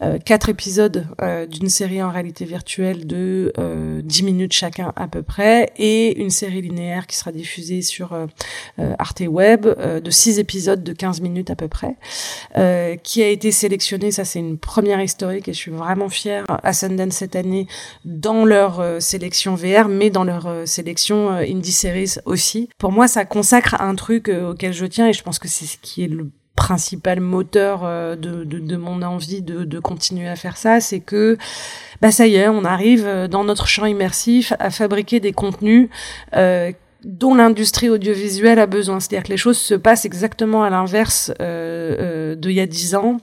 euh, quatre épisodes euh, d'une série en réalité virtuelle de euh, 10 minutes chacun à peu près, et une série linéaire qui sera diffusée sur Arte Web de six épisodes de 15 minutes à peu près, qui a été sélectionnée, ça c'est une première historique, et je suis vraiment fière, à Sundance cette année, dans leur sélection VR, mais dans leur sélection Indie Series aussi, pour moi, ça consacre un truc euh, auquel je tiens et je pense que c'est ce qui est le principal moteur euh, de, de, mon envie de, continuer à faire ça, c'est que bah ça y est, on arrive euh, dans notre champ immersif à fabriquer des contenus euh, dont l'industrie audiovisuelle a besoin. C'est-à-dire que les choses se passent exactement à l'inverse euh, d'il y a dix ans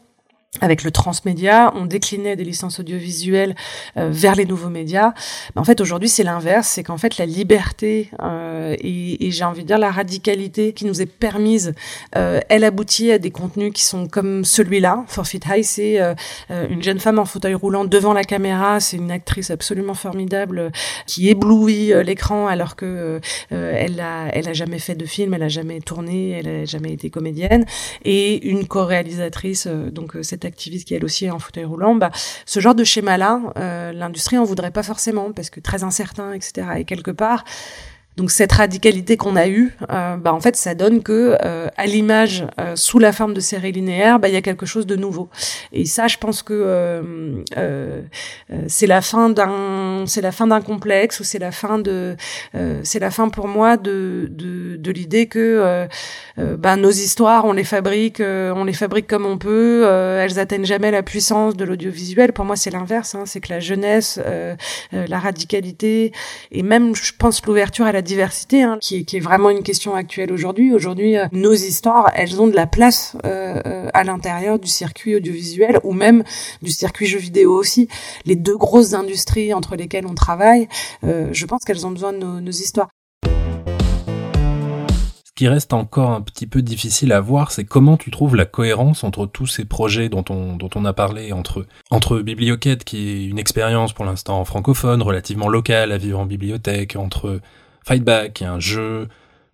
avec le transmédia, on déclinait des licences audiovisuelles euh, vers les nouveaux médias. Mais en fait, aujourd'hui, c'est l'inverse, c'est qu'en fait, la liberté euh, et, et j'ai envie de dire la radicalité qui nous est permise, euh, elle aboutit à des contenus qui sont comme celui-là. Forfeit High, c'est euh, une jeune femme en fauteuil roulant devant la caméra. C'est une actrice absolument formidable qui éblouit l'écran alors que elle a, elle a jamais fait de film, elle a jamais tourné, elle a jamais été comédienne et une co-réalisatrice. donc activiste qui elle aussi est en fauteuil roulant, bah, ce genre de schéma-là, euh, l'industrie en voudrait pas forcément parce que très incertain, etc. Et quelque part, donc cette radicalité qu'on a eue, euh, bah, en fait, ça donne que euh, à l'image euh, sous la forme de série linéaire, bah, il y a quelque chose de nouveau. Et ça, je pense que euh, euh, c'est la fin d'un, c'est la fin d'un complexe ou c'est la fin de, c'est la fin pour moi de de, de l'idée que bah, nos histoires, on les fabrique, on les fabrique comme on peut. elles atteignent jamais la puissance de l'audiovisuel. Pour moi, c'est l'inverse. Hein, c'est que la jeunesse, la radicalité et même, je pense, l'ouverture à la diversité, hein, qui, est, vraiment une question actuelle aujourd'hui. Aujourd'hui, euh, nos histoires, elles ont de la place euh, euh, à l'intérieur du circuit audiovisuel ou même du circuit jeu vidéo aussi. Les deux grosses industries entre lesquelles on travaille, je pense qu'elles ont besoin de nos, histoires qui reste encore un petit peu difficile à voir, c'est comment tu trouves la cohérence entre tous ces projets dont on, dont on a parlé, entre, entre Biblioquette, qui est une expérience pour l'instant francophone, relativement locale à vivre en bibliothèque, entre Fightback, est un jeu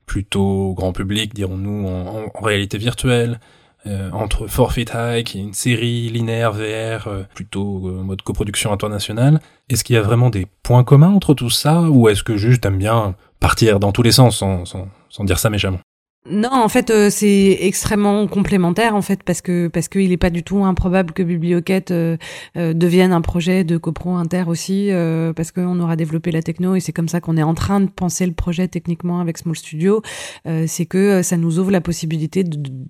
plutôt grand public, dirons-nous, en, en, réalité virtuelle, euh, entre Forfeit High, qui est une série linéaire VR, euh, plutôt euh, mode coproduction internationale. Est-ce qu'il y a vraiment des points communs entre tout ça, ou est-ce que juste t'aimes bien partir dans tous les sens sans, sans, sans dire ça méchamment? Non, en fait, euh, c'est extrêmement complémentaire en fait parce que parce qu'il n'est pas du tout improbable que Biblioquette euh, euh, devienne un projet de copro inter aussi parce qu'on aura développé la techno et c'est comme ça qu'on est en train de penser le projet techniquement avec Small Studio. c'est que ça nous ouvre la possibilité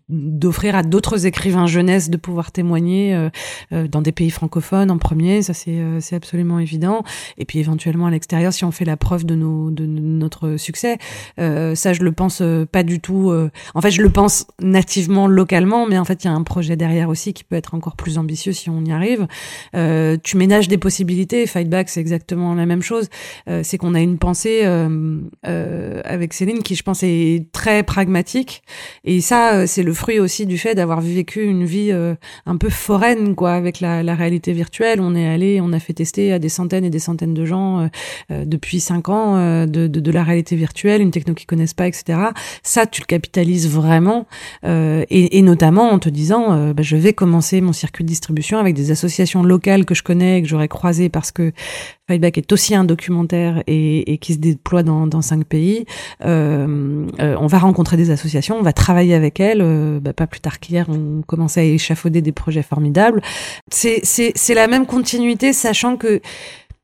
d'offrir à d'autres écrivains jeunesse de pouvoir témoigner dans des pays francophones en premier, ça c'est c'est absolument évident. Et puis éventuellement à l'extérieur si on fait la preuve de nos de notre succès, ça je le pense pas du tout euh, en fait, je le pense nativement, localement, mais en fait, il y a un projet derrière aussi qui peut être encore plus ambitieux si on y arrive. Euh, tu ménages des possibilités. Fightback, c'est exactement la même chose. Euh, c'est qu'on a une pensée avec Céline qui, je pense, est très pragmatique. Et ça, c'est le fruit aussi du fait d'avoir vécu une vie un peu foraine, quoi, avec la, réalité virtuelle. On est allé, on a fait tester à des centaines et des centaines de gens depuis cinq ans de, la réalité virtuelle, une techno qu'ils connaissent pas, etc. Ça, tu capitalise vraiment, euh, et, et, notamment en te disant, euh, bah, je vais commencer mon circuit de distribution avec des associations locales que je connais et que j'aurais croisées parce que Fightback est aussi un documentaire et, et qui se déploie dans, dans cinq pays. Euh, euh, on va rencontrer des associations, on va travailler avec elles. Bah, pas plus tard qu'hier, on commençait à échafauder des projets formidables. C'est la même continuité, sachant que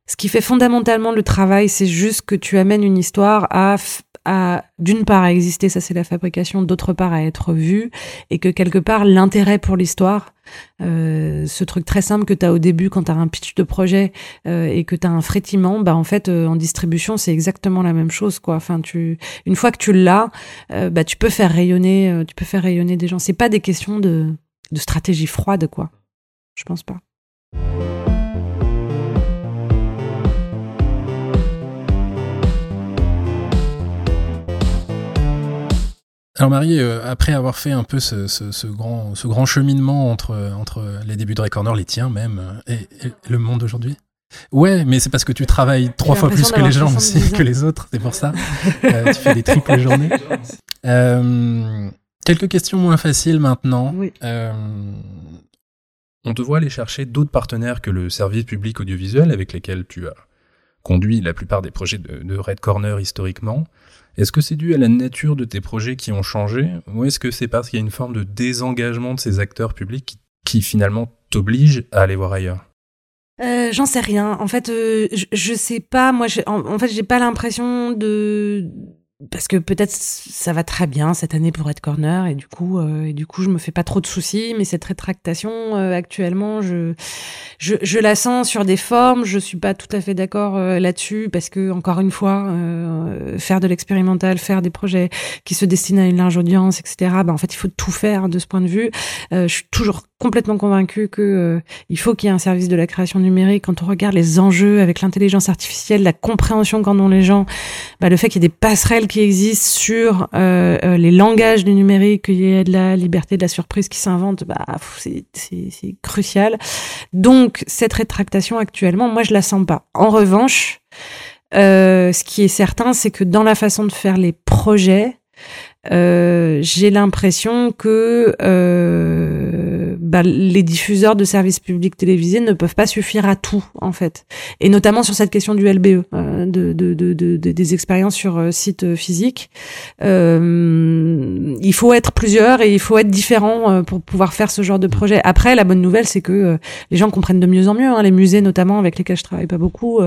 ce qui fait fondamentalement le travail, c'est juste que tu amènes une histoire à à d'une part à exister, ça c'est la fabrication, d'autre part à être vu, et que quelque part l'intérêt pour l'histoire, euh, ce truc très simple que tu as au début quand tu as un pitch de projet euh, et que tu as un frétiment, bah en fait euh, en distribution c'est exactement la même chose quoi. Enfin tu une fois que tu l'as, bah tu peux faire rayonner, tu peux faire rayonner des gens. C'est pas des questions de de stratégie froide quoi. Je pense pas. Alors Marie, euh, après avoir fait un peu ce, ce, ce, grand, ce grand cheminement entre, entre les débuts de Ray Corner, les tiens même, et, et le monde d'aujourd'hui? Ouais, mais c'est parce que tu travailles trois fois plus que les gens aussi, que les autres, c'est pour ça. euh, tu fais des triples journées. Euh, quelques questions moins faciles maintenant. Oui. Euh, On te voit aller chercher d'autres partenaires que le service public audiovisuel avec lesquels tu as conduit la plupart des projets de, de Red Corner historiquement. Est-ce que c'est dû à la nature de tes projets qui ont changé ou est-ce que c'est parce qu'il y a une forme de désengagement de ces acteurs publics qui, finalement t'obligent à aller voir ailleurs? Euh, J'en sais rien. En fait, euh, je, je, sais pas. Moi, en, en, fait, j'ai pas l'impression de parce que peut-être ça va très bien cette année pour Red Corner et du coup euh, du coup je me fais pas trop de soucis mais cette rétractation euh, actuellement je, je, je la sens sur des formes. Je suis pas tout à fait d'accord euh, là-dessus parce que encore une fois euh, faire de l'expérimental faire des projets qui se destinent à une large audience etc bah en fait il faut tout faire de ce point de vue. Euh, je suis toujours complètement convaincu que il faut qu'il y ait un service de la création numérique quand on regarde les enjeux avec l'intelligence artificielle la compréhension qu'en ont les gens bah, le fait qu'il y ait des passerelles qui existent sur euh, euh, les langages du numérique, qu'il y ait de la liberté, de la surprise qui s'invente, bah, c'est crucial. Donc, cette rétractation actuellement, moi, je la sens pas. En revanche, euh, ce qui est certain, c'est que dans la façon de faire les projets, euh, j'ai l'impression que euh, bah, les diffuseurs de services publics télévisés ne peuvent pas suffire à tout en fait, et notamment sur cette question du LBE, euh, de, de, de, de, des expériences sur euh, site physique. Euh, il faut être plusieurs et il faut être différent euh, pour pouvoir faire ce genre de projet. Après, la bonne nouvelle, c'est que les gens comprennent de mieux en mieux. Hein, les musées notamment, avec lesquels je travaille pas beaucoup,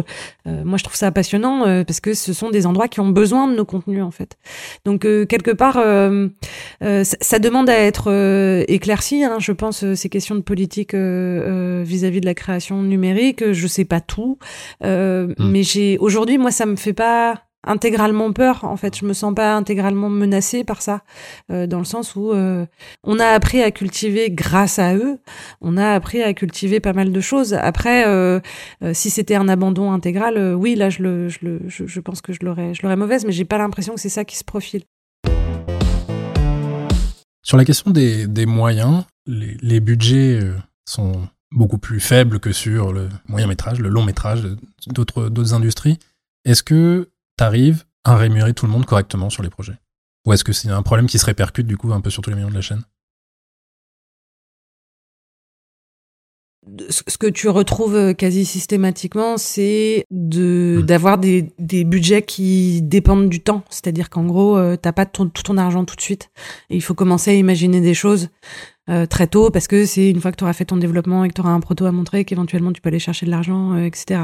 moi je trouve ça passionnant parce que ce sont des endroits qui ont besoin de nos contenus en fait. Donc quelque part euh, euh, ça, demande à être euh, éclairci. Hein, je pense ces questions de politique vis-à-vis -vis de la création numérique. Je sais pas tout, mm. mais j'ai aujourd'hui, moi, ça me fait pas intégralement peur en fait. Je me sens pas intégralement menacée par ça. Euh, dans le sens où euh, on a appris à cultiver grâce à eux on a appris à cultiver pas mal de choses. Après euh, si c'était un abandon intégral oui là je le je le je, je pense que je l'aurais je l'aurais mauvaise mais j'ai pas l'impression que c'est ça qui se profile. Sur la question des, des moyens, les, les budgets euh, sont beaucoup plus faibles que sur le moyen métrage, le long métrage d'autres d'autres industries. Est-ce que tu arrives à rémunérer tout le monde correctement sur les projets? Ou est-ce que c'est un problème qui se répercute du coup un peu sur tous les millions de la chaîne? Ce que tu retrouves euh, quasi systématiquement, c'est de Hmm. d'avoir des, des budgets qui dépendent du temps. C'est-à-dire qu'en gros, euh, t'as pas ton- tout ton argent tout de suite. Et il faut commencer à imaginer des choses euh, très tôt parce que c'est une fois que tu auras fait ton développement et que tu auras un proto à montrer qu'éventuellement tu peux aller chercher de l'argent, euh, etc.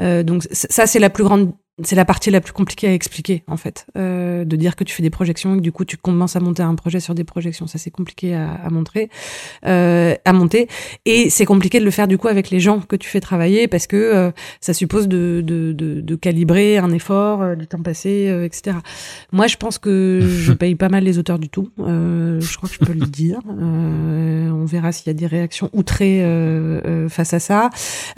Euh, donc ça, c'est la plus grande c'est la partie la plus compliquée à expliquer en fait, euh, de dire que tu fais des projections et que du coup tu commences à monter un projet sur des projections. Ça c'est compliqué à, à montrer, euh, à monter, et c'est compliqué de le faire du coup avec les gens que tu fais travailler parce que euh, ça suppose de, de, de, de calibrer un effort, euh, du temps passé, euh, etc. Moi je pense que je paye pas mal les auteurs du tout. Euh, je crois que je peux le dire. Euh, on verra s'il y a des réactions outrées euh, euh, face à ça.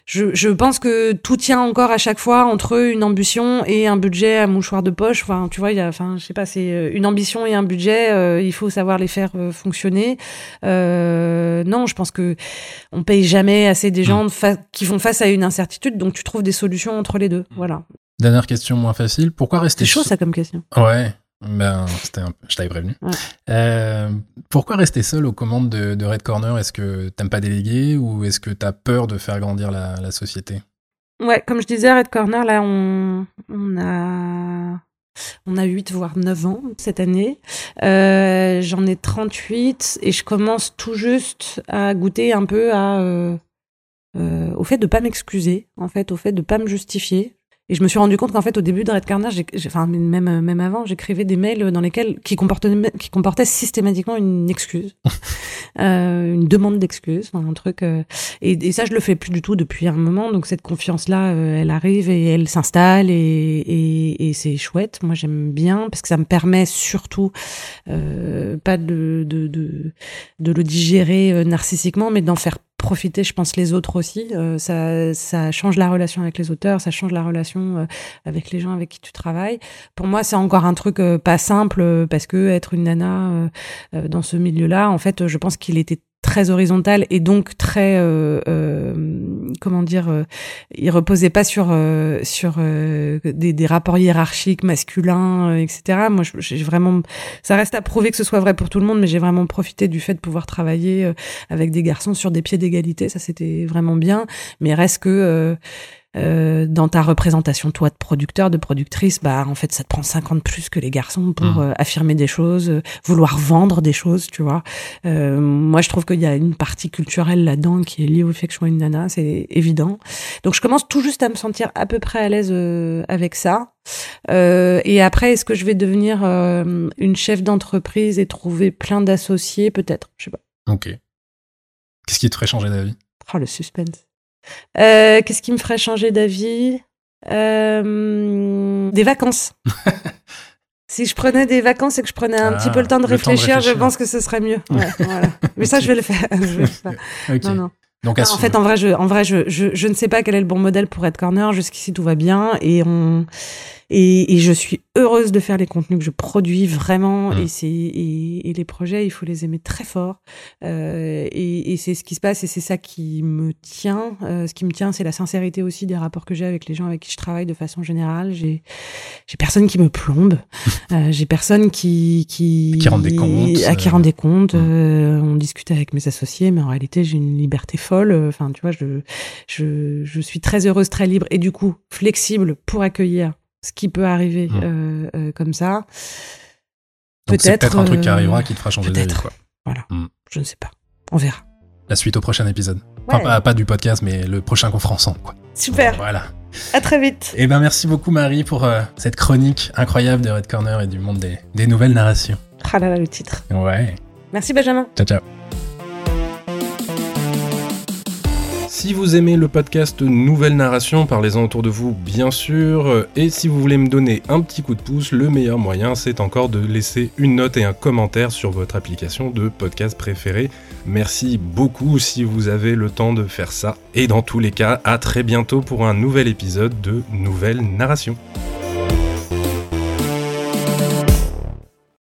Je, je pense que tout tient encore à chaque fois entre une ambition et un budget à mouchoir de poche. Enfin, tu vois, il y a, enfin, je sais pas, c'est euh, une ambition et un budget. euh, il faut savoir les faire euh, fonctionner. Euh, non, je pense que on paye jamais assez des gens fa- qui font face à une incertitude, donc tu trouves des solutions entre les deux. Voilà. Dernière question moins facile. Pourquoi rester C'est chaud ça comme question. Ouais. Ben, c'était un peu- je t'avais prévenu. Ouais. Euh, pourquoi rester seul aux commandes de, de Red Corner? Est-ce que t'aimes pas déléguer ou est-ce que t'as peur de faire grandir la, la société? Ouais, comme je disais, Red Corner, là, on, on a. On a 8 voire 9 ans cette année. Euh, J'en ai 38 et je commence tout juste à goûter un peu à, euh, euh, au fait de pas m'excuser, en fait, au fait de pas me justifier. Et je me suis rendu compte qu'en fait, au début de Red j'ai- enfin même même avant, j'écrivais des mails dans lesquels qui comportaient qui comportaient systématiquement une excuse, euh, une demande d'excuse, un truc. euh, et, et ça, je le fais plus du tout depuis un moment. Donc cette confiance-là, euh, elle arrive et elle s'installe et, et, et c'est chouette. Moi, j'aime bien parce que ça me permet surtout euh, pas de, de, de, de le digérer euh, narcissiquement, mais d'en faire profiter, je pense, les autres aussi. Euh, ça, ça change la relation avec les auteurs, ça change la relation euh, avec les gens avec qui tu travailles. Pour moi, c'est encore un truc euh, pas simple euh, parce que être une nana euh, euh, dans ce milieu-là, en fait, je pense qu'il était très horizontal et donc très euh, euh, comment dire euh, il reposait pas sur euh, sur euh, des, des rapports hiérarchiques masculins euh, etc moi j'ai vraiment ça reste à prouver que ce soit vrai pour tout le monde mais j'ai vraiment profité du fait de pouvoir travailler avec des garçons sur des pieds d'égalité. Ça c'était vraiment bien. Mais reste que euh, dans ta représentation, toi, de producteur, de productrice, bah, en fait, ça te prend 50 plus que les garçons pour Mhm. euh, affirmer des choses, euh, vouloir vendre des choses, tu vois. Euh, moi, je trouve qu'il y a une partie culturelle là-dedans qui est liée au fait que je sois une nana, c'est évident. Donc, je commence tout juste à me sentir à peu près à l'aise euh, avec ça. Euh, et après, est-ce que je vais devenir euh, une chef d'entreprise et trouver plein d'associés Peut-être, je sais pas. Ok. Qu'est-ce qui te ferait changer d'avis? Oh, le suspense. Euh, Qu'est-ce qui me ferait changer d'avis? Euh, Des vacances. si je prenais des vacances et que je prenais un Ah, petit peu le temps de le temps de réfléchir, je réfléchir. pense que ce serait mieux. Ouais, voilà. Mais ça, je vais le faire. Je vais le faire. Ok. Non, non. Donc, Non, à en fait, en vrai, je, en vrai, je, je, je ne sais pas quel est le bon modèle pour être corner. Jusqu'ici, tout va bien et on et, et je suis heureuse de faire les contenus que je produis vraiment. Mm. Et c'est et, et les projets, il faut les aimer très fort. Euh, et et c'est ce qui se passe et c'est ça qui me tient. Euh, ce qui me tient, c'est la sincérité aussi des rapports que j'ai avec les gens avec qui je travaille de façon générale. J'ai j'ai personne qui me plombe. Euh, j'ai personne qui qui Qui rend des comptes, à qui euh, rend des comptes. mm. Euh, on discute avec mes associés, mais en réalité, j'ai une liberté folle. Enfin, tu vois, je, je, je suis très heureuse, très libre et du coup flexible pour accueillir ce qui peut arriver Mm. euh, euh, comme ça. Donc, c'est peut-être un truc qui euh, arrivera qui te fera changer d'avis. quoi. Voilà, Mm. je ne sais pas. On verra. La suite au prochain épisode. Enfin, pas, pas du podcast, mais le prochain qu'on fera ensemble. Quoi. Super. Voilà. À très vite. Et ben merci beaucoup Marie pour euh, cette chronique incroyable de Red Corner et du monde des, des nouvelles narrations. Ah là là, le titre. Ouais. Merci Benjamin. Ciao ciao. Si vous aimez le podcast Nouvelle Narration, parlez-en autour de vous, bien sûr. Et si vous voulez me donner un petit coup de pouce, le meilleur moyen, c'est encore de laisser une note et un commentaire sur votre application de podcast préférée. Merci beaucoup si vous avez le temps de faire ça. Et dans tous les cas, à très bientôt pour un nouvel épisode de Nouvelle Narration.